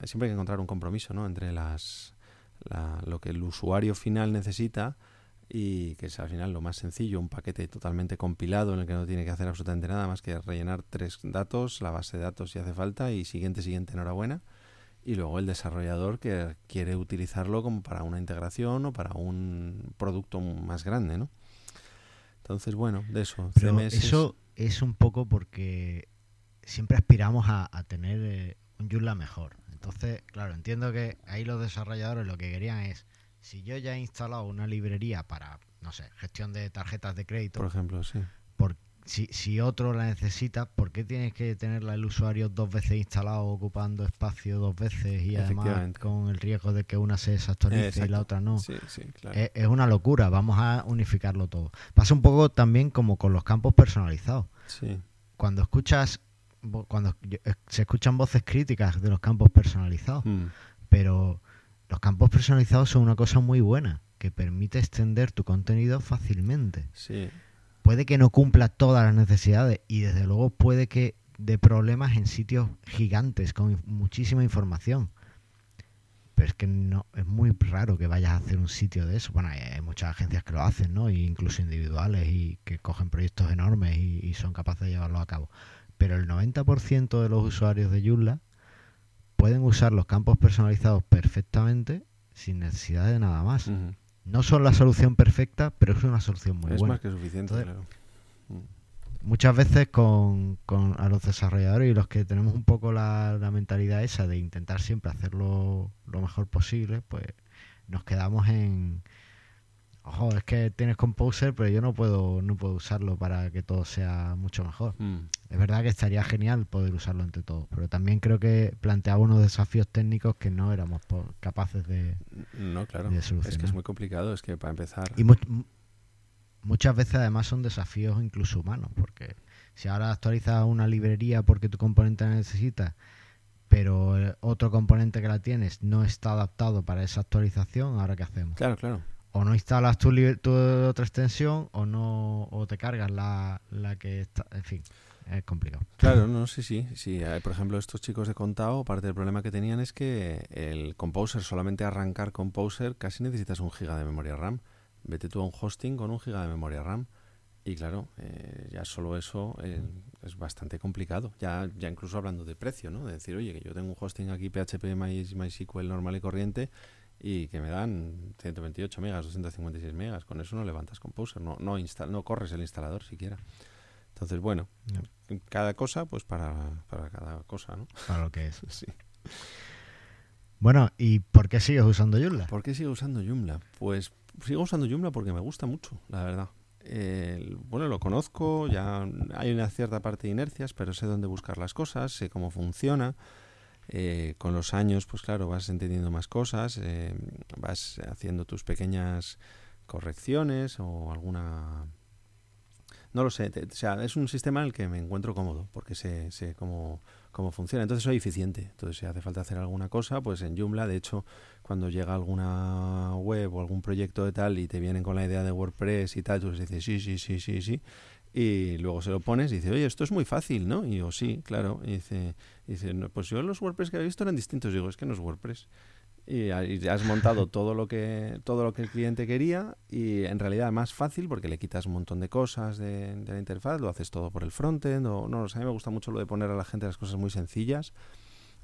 Siempre hay que encontrar un compromiso, ¿no? Entre las, lo que el usuario final necesita y que es al final lo más sencillo, un paquete totalmente compilado en el que no tiene que hacer absolutamente nada más que rellenar tres datos, la base de datos si hace falta y siguiente, siguiente, enhorabuena y luego el desarrollador que quiere utilizarlo como para una integración o para un producto más grande, ¿no? Entonces, bueno, de eso. eso es un poco porque siempre aspiramos a, tener eh, un Joomla mejor. Entonces, claro, entiendo que ahí los desarrolladores lo que querían es, si yo ya he instalado una librería para, no sé, gestión de tarjetas de crédito, por ejemplo, sí. ¿Por, si, si otro la necesita, ¿por qué tienes que tenerla el usuario dos veces instalado, ocupando espacio dos veces y además con el riesgo de que una se desactualice y la otra no? Sí, sí, claro. Es, es una locura, vamos a unificarlo todo. Pasa un poco también como con los campos personalizados. sí. Cuando escuchas, cuando eh, se escuchan voces críticas de los campos personalizados, Mm, pero los campos personalizados son una cosa muy buena, que permite extender tu contenido fácilmente. sí. Puede que no cumpla todas las necesidades y desde luego puede que dé problemas en sitios gigantes con muchísima información. Pero es que no es muy raro que vayas a hacer un sitio de eso. Bueno, hay, muchas agencias que lo hacen, ¿no? E incluso individuales y que cogen proyectos enormes y, son capaces de llevarlos a cabo. Pero el 90% de los usuarios de Joomla pueden usar los campos personalizados perfectamente sin necesidad de nada más. No son la solución perfecta, pero es una solución muy es buena más que suficiente, Entonces, claro. Mm, muchas veces con, con a los desarrolladores y los que tenemos un poco la, la mentalidad esa de intentar siempre hacerlo lo mejor posible, pues nos quedamos en ojo, es que tienes Composer, pero yo no puedo no puedo usarlo para que todo sea mucho mejor. mm. Es verdad que estaría genial poder usarlo entre todos, pero también creo que planteaba unos desafíos técnicos que no éramos capaces de No, claro. de Es que solucionar. es muy complicado. Es que para empezar. Y mu- mu- muchas veces además son desafíos incluso humanos, porque si ahora actualizas una librería porque tu componente la necesita, pero el otro componente que la tienes no está adaptado para esa actualización, ¿ahora qué hacemos? Claro, claro. O no instalas tu, tu otra extensión o no o te cargas la, la que está... En fin, es complicado. Claro, no, sí, sí. sí. Por ejemplo, estos chicos de Contao, parte del problema que tenían es que el Composer, solamente arrancar Composer, casi necesitas un giga de memoria RAM. Vete tú a un hosting con un giga de memoria RAM. Y claro, eh, ya solo eso eh, es bastante complicado. Ya, ya incluso hablando de precio, ¿no? De decir, oye, que yo tengo un hosting aquí PHP My- MySQL normal y corriente y que me dan 128 megas, 256 megas. Con eso no levantas Composer, no, no, instal no corres el instalador siquiera. Entonces, bueno, No. cada cosa, pues para, para cada cosa, ¿no? Para lo que es. Sí. Bueno, ¿y por qué sigues usando Joomla? ¿Por qué sigo usando Joomla? Pues sigo usando Joomla porque me gusta mucho, la verdad. El- bueno, lo conozco, ya hay una cierta parte de inercias, pero sé dónde buscar las cosas, sé cómo funciona. Eh, con los años, pues claro, vas entendiendo más cosas, eh, vas haciendo tus pequeñas correcciones o alguna... No lo sé, te- o sea, es un sistema en el que me encuentro cómodo porque sé, sé cómo, cómo funciona. Entonces soy eficiente. Entonces si hace falta hacer alguna cosa, pues en Joomla, de hecho, cuando llega alguna web o algún proyecto de tal y te vienen con la idea de WordPress y tal, tú dices sí, sí, sí, sí, sí. Y luego se lo pones y dice, oye, esto es muy fácil, ¿no? Y yo, sí, claro. Y dice, y dice "No, pues yo los WordPress que había visto eran distintos. digo, es que no es WordPress. Y has montado todo lo que todo lo que el cliente quería y en realidad más fácil porque le quitas un montón de cosas de, la interfaz, lo haces todo por el frontend o no, o sea, a mí me gusta mucho lo de poner a la gente las cosas muy sencillas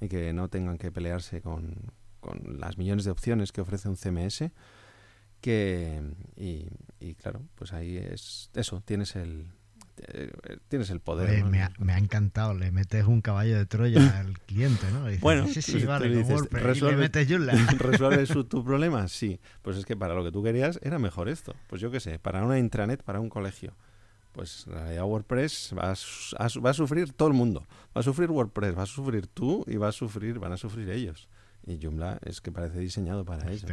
y que no tengan que pelearse con, con las millones de opciones que ofrece un CMS que y, y claro, pues ahí es eso, tienes el tienes el poder. Oye, ¿no? me, ha, me ha encantado, le metes un caballo de Troya al cliente, ¿no? Dices, Bueno, sí, sí, tú vale, dices, WordPress, y resuelve- le metes Joomla. ¿Resuelve su- tu problema? Sí. Pues es que para lo que tú querías era mejor esto. Pues yo qué sé, para una intranet, para un colegio. Pues en realidad WordPress a, va a sufrir todo el mundo. Va a sufrir WordPress, va a sufrir tú y va a sufrir, van a sufrir ellos. Y Joomla es que parece diseñado para ello.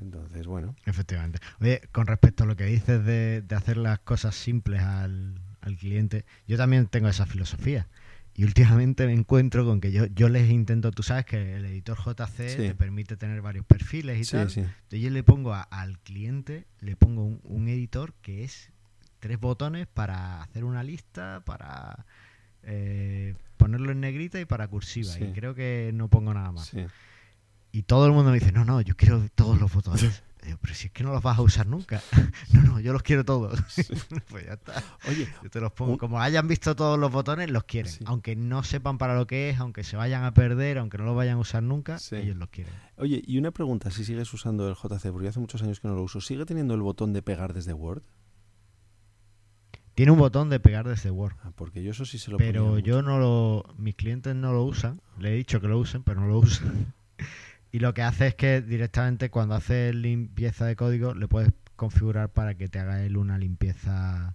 Entonces, bueno. efectivamente. Oye, con respecto a lo que dices de, de hacer las cosas simples al, al cliente, yo también tengo esa filosofía. Y últimamente me encuentro con que yo, yo les intento, tú sabes que el editor JC Sí. te permite tener varios perfiles y Sí, tal. sí. Entonces yo le pongo a- al cliente, le pongo un, un editor que es tres botones para hacer una lista, para eh, ponerlo en negrita y para cursiva. Sí. Y creo que no pongo nada más. sí. Y todo el mundo me dice, no, no, yo quiero todos los botones. Digo, pero si es que no los vas a usar nunca. no, no, yo los quiero todos. pues ya está. Oye, Yo te los pongo. Un- Como hayan visto todos los botones, los quieren. Sí. Aunque no sepan para lo que es, aunque se vayan a perder, aunque no los vayan a usar nunca, Sí. ellos los quieren. oye, y una pregunta, si sigues usando el JC, porque hace muchos años que no lo uso, ¿sigue teniendo el botón de pegar desde Word? Tiene un botón de pegar desde Word. Ah, porque yo eso sí se lo pero yo mucho. no lo mis clientes no lo usan le he dicho que lo usen pero no lo usan y lo que hace es que directamente cuando hace limpieza de código le puedes configurar para que te haga él una limpieza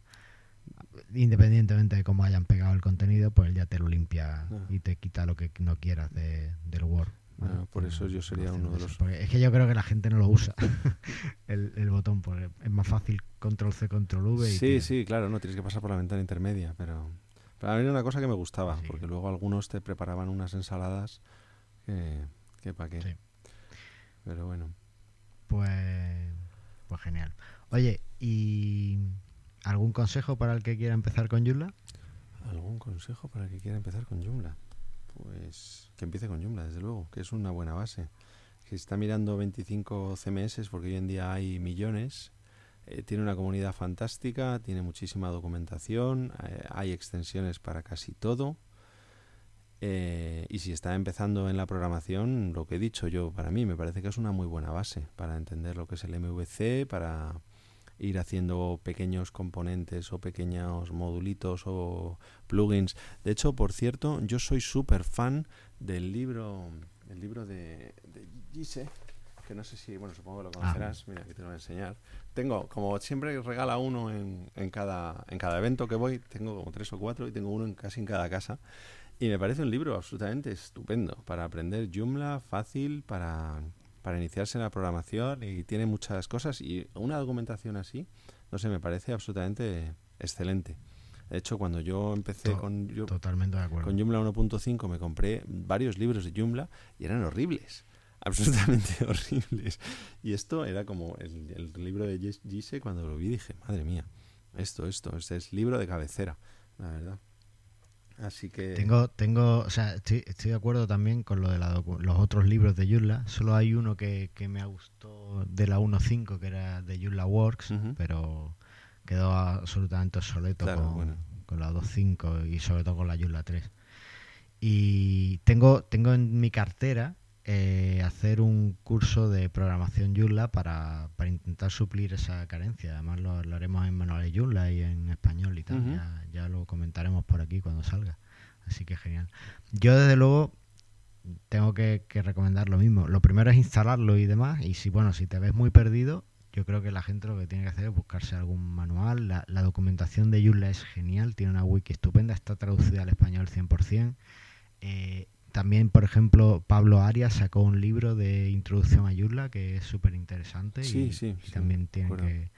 independientemente de cómo hayan pegado el contenido, pues él ya te lo limpia Ah. y te quita lo que no quieras de, del Word. Ah, por eso yo sería uno de los... Porque es que yo creo que la gente no lo usa, el, el botón, porque es más fácil control C, control V. Y Sí, sí, claro, no tienes que pasar por la ventana intermedia, pero... Pero a mí era una cosa que me gustaba, Sí. porque luego algunos te preparaban unas ensaladas que, que pa' qué. Sí. Pero bueno. Pues, pues genial. Oye, ¿y algún consejo para el que quiera empezar con Joomla? ¿Algún consejo para el que quiera empezar con Joomla? Pues que empiece con Joomla, desde luego, que es una buena base. Si está mirando 25 CMS, porque hoy en día hay millones, eh, tiene una comunidad fantástica, tiene muchísima documentación, eh, hay extensiones para casi todo. Eh, y si está empezando en la programación, lo que he dicho yo, para mí me parece que es una muy buena base para entender lo que es el MVC, para ir haciendo pequeños componentes o pequeños modulitos o plugins. De hecho, por cierto, yo soy súper fan del libro, el libro de, de Gise, que no sé si, bueno, supongo que lo conocerás, mira, que te lo voy a enseñar. Tengo, como siempre regala uno en, en, cada, en cada evento que voy, tengo como tres o cuatro y tengo uno en casi en cada casa. Y me parece un libro absolutamente estupendo para aprender Joomla, fácil, para, para iniciarse en la programación y tiene muchas cosas y una documentación así, no sé, me parece absolutamente excelente. De hecho, cuando yo empecé To- con, yo- Totalmente de acuerdo. con Joomla 1.5 me compré varios libros de Joomla y eran horribles, absolutamente horribles. Y esto era como el, el libro de Gis- Gise cuando lo vi dije, madre mía, esto, esto, este es libro de cabecera, la verdad. Así que... Tengo, tengo, o sea, estoy, estoy de acuerdo también con lo de la docu- los otros libros de Joomla. Solo hay uno que, que me gustó de la 1.5, que era de Joomla Works, pero quedó absolutamente obsoleto Claro, con, bueno. con la 2.5 y sobre todo con la Joomla 3. Y tengo, tengo en mi cartera eh, hacer un curso de programación Joomla para, para intentar suplir esa carencia. Además lo, lo haremos en manuales Joomla y en español y tal. Ujú. ya, ya lo comentaremos por aquí cuando salga. Así que genial. Yo desde luego tengo que, que recomendar lo mismo. Lo primero es instalarlo y demás. Y si bueno, si te ves muy perdido, yo creo que la gente lo que tiene que hacer es buscarse algún manual. La, la documentación de Joomla es genial, tiene una wiki estupenda, está traducida al español 100%. Eh, también, por ejemplo, Pablo Arias sacó un libro de introducción a Joomla que es súper interesante Sí, y, sí, y sí, también tienen que,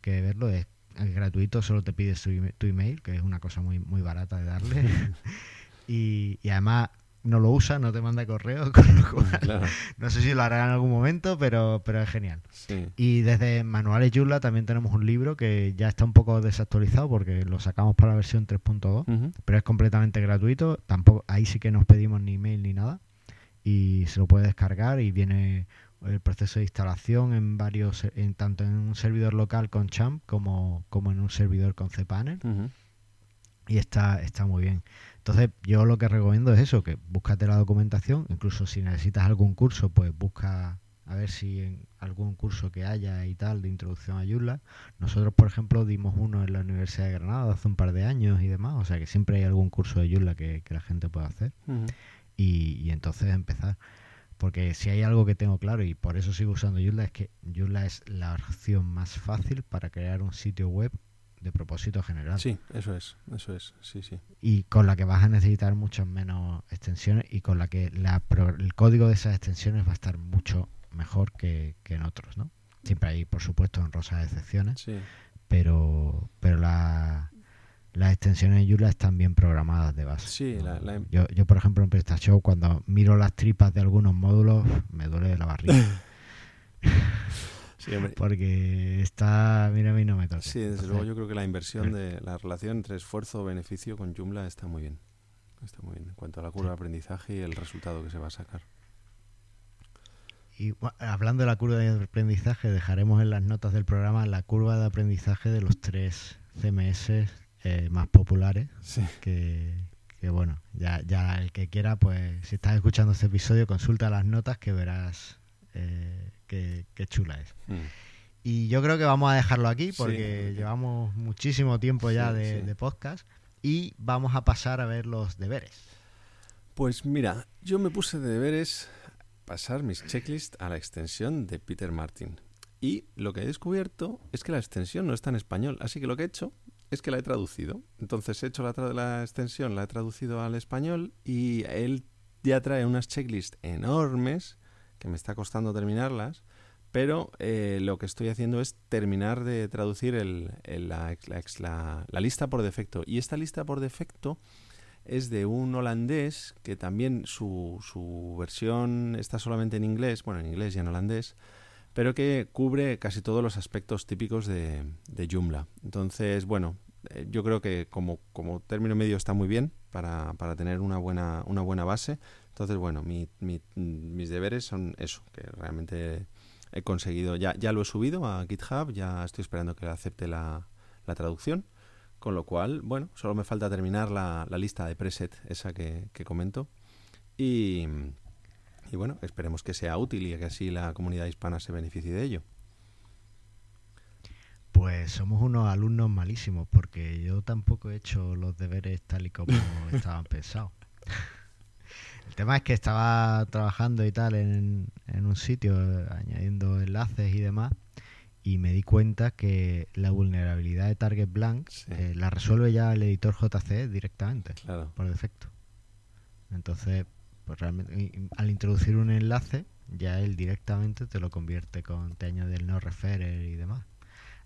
que verlo. Es, es gratuito, solo te pides tu, email- tu email, que es una cosa muy, muy barata de darle. y, y además no lo usa, no te manda correo, con lo cual Claro, no sé si lo hará en algún momento, pero, pero es genial. sí. Y desde Manuales Joomla también tenemos un libro que ya está un poco desactualizado porque lo sacamos para la versión 3.2, Ujú. pero es completamente gratuito. Tampoco ahí sí que no os pedimos ni email ni nada y se lo puede descargar y viene el proceso de instalación en varios en tanto en un servidor local con Champ como, como en un servidor con cPanel y está, está muy bien. Entonces, yo lo que recomiendo es eso, que búscate la documentación, incluso si necesitas algún curso, pues busca a ver si en algún curso que haya y tal de introducción a Joomla. Nosotros, por ejemplo, dimos uno en la Universidad de Granada hace un par de años y demás, o sea que siempre hay algún curso de Joomla que, que la gente puede hacer y, y entonces empezar. Porque si hay algo que tengo claro y por eso sigo usando Joomla es que Joomla es la opción más fácil para crear un sitio web de propósito general Sí, eso es, eso es, sí, sí. y con la que vas a necesitar muchas menos extensiones y con la que la el código de esas extensiones va a estar mucho mejor que, que en otros, ¿no? Siempre hay, por supuesto, honrosas excepciones, Sí, pero pero la- las extensiones de Joomla están bien programadas de base. Sí, ¿no? la- la- Yo, yo, por ejemplo, en PrestaShow, cuando miro las tripas de algunos módulos, me duele la barriga. sí, porque está, mira, a mí no me toca. Sí, desde Entonces, luego yo creo que la inversión de la relación entre esfuerzo-beneficio con Joomla está muy bien. Está muy bien en cuanto a la curva Sí. de aprendizaje y el resultado que se va a sacar. Y hablando de la curva de aprendizaje, dejaremos en las notas del programa la curva de aprendizaje de los tres CMS eh, más populares. Sí. Que, que bueno, ya, ya el que quiera, pues si estás escuchando este episodio, consulta las notas que verás eh, qué, qué chula es. Mm. Y yo creo que vamos a dejarlo aquí porque llevamos muchísimo tiempo ya Sí, de, sí. de podcast y vamos a pasar a ver los deberes. Pues mira, yo me puse de deberes pasar mis checklists a la extensión de Peter Martin. Y lo que he descubierto es que la extensión no está en español. Así que lo que he hecho es que la he traducido. Entonces he hecho la, la extensión, la he traducido al español y él ya trae unas checklists enormes que me está costando terminarlas, pero eh, lo que estoy haciendo es terminar de traducir la, lista por defecto. Y esta lista por defecto es de un holandés que también su, su versión está solamente en inglés, bueno, en inglés y en holandés, pero que cubre casi todos los aspectos típicos de, de Joomla. Entonces, bueno, eh, yo creo que como, término medio está muy bien para, tener una buena base. Entonces, bueno, mi, mis deberes son eso, que realmente he conseguido, ya, ya lo he subido a GitHub, ya estoy esperando que acepte la, la traducción, con lo cual, bueno, solo me falta terminar la, la lista de preset, esa que, que comento, y, y bueno, esperemos que sea útil y que así la comunidad hispana se beneficie de ello. Pues somos unos alumnos malísimos, porque yo tampoco he hecho los deberes tal y como estaban pensados. El tema es que estaba trabajando y tal en, un sitio, añadiendo enlaces y demás, y me di cuenta que la vulnerabilidad de Target Blank eh, la resuelve ya el editor JC directamente, por defecto. Entonces, pues realmente, al introducir un enlace, ya él directamente te lo convierte con, te añade el no referer y demás.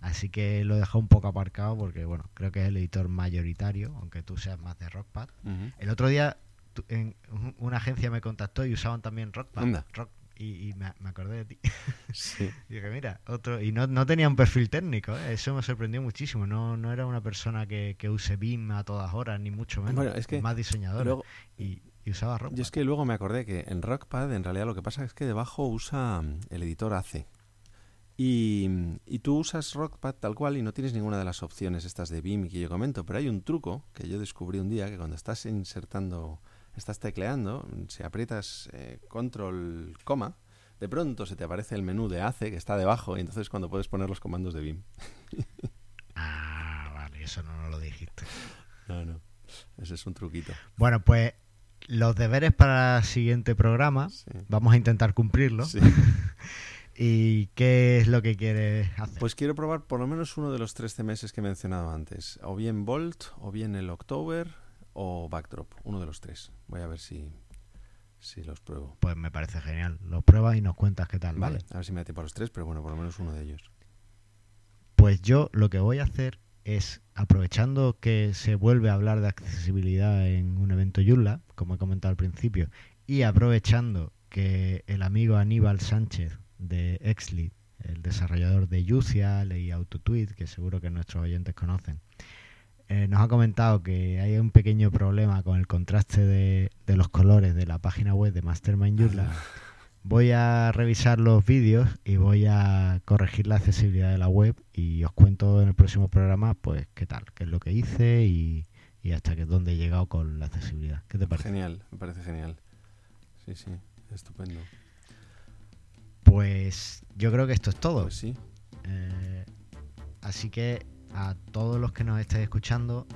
Así que lo he dejado un poco aparcado porque, bueno, creo que es el editor mayoritario, aunque tú seas más de Rockpad. El otro día en una agencia me contactó y usaban también Rockpad. Rock, y, me, acordé de ti. Sí. y dije, mira, otro. Y no, no tenía un perfil técnico, ¿eh? eso me sorprendió muchísimo. No, no era una persona que, que use BIM a todas horas, ni mucho menos. Bueno, es que más diseñador. y, usaba Rockpad. Yo es que luego me acordé que en Rockpad, en realidad, lo que pasa es que debajo usa mm, el editor ACE. Y, y, tú usas Rockpad tal cual y no tienes ninguna de las opciones estas de BIM que yo comento, pero hay un truco que yo descubrí un día que cuando estás insertando estás tecleando, si aprietas eh, control coma, de pronto se te aparece el menú de ACE que está debajo y entonces cuando puedes poner los comandos de BIM. ah, vale, eso no lo dijiste. No, no, ese es un truquito. Bueno, pues los deberes para el siguiente programa, vamos a intentar cumplirlos. ¿Y qué es lo que quieres hacer? Pues quiero probar por lo menos uno de los tres meses que he mencionado antes. O bien Bolt, o bien el October, o Backdrop, uno de los tres. Voy a ver si, si los pruebo. Pues me parece genial. Los pruebas y nos cuentas qué tal. Vale, a ver si me da tiempo a los tres, pero bueno, por lo menos uno de ellos. Pues yo lo que voy a hacer es, aprovechando que se vuelve a hablar de accesibilidad en un evento Joomla, como he comentado al principio, y aprovechando que el amigo Aníbal Sánchez de Exlit, el desarrollador de Yucial y AutoTweet, que seguro que nuestros oyentes conocen, eh, nos ha comentado que hay un pequeño problema con el contraste de, los colores de la página web de Mastermind Joomla. Voy a revisar los vídeos y voy a corregir la accesibilidad de la web y os cuento en el próximo programa pues qué tal, qué es lo que hice y, hasta que dónde he llegado con la accesibilidad. ¿Qué te parece? Genial, me parece genial. Sí, sí, estupendo. Pues yo creo que esto es todo. Pues sí. Eh, así que a todos los que nos estáis escuchando,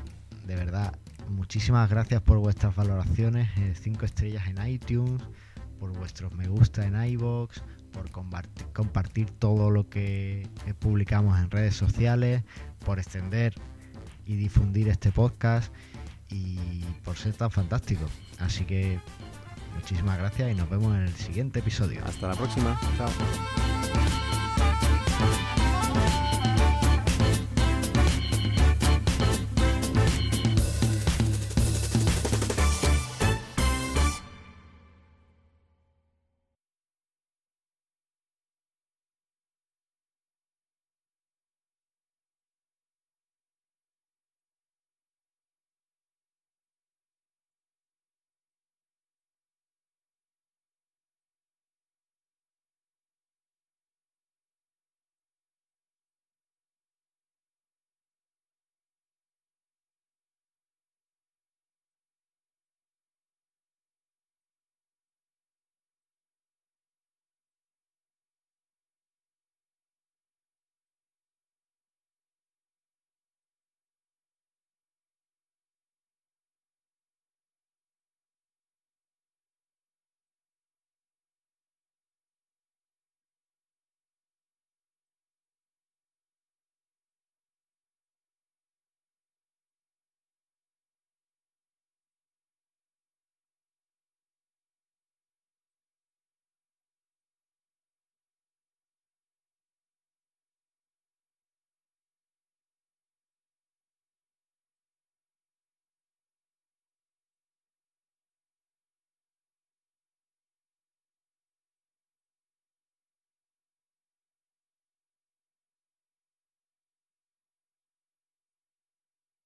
de verdad, muchísimas gracias por vuestras valoraciones, 5 estrellas en iTunes, por vuestros me gusta en iBox, por compartir, todo lo que publicamos en redes sociales, por extender y difundir este podcast y por ser tan fantástico. Así que muchísimas gracias y nos vemos en el siguiente episodio. Hasta la próxima. Chao.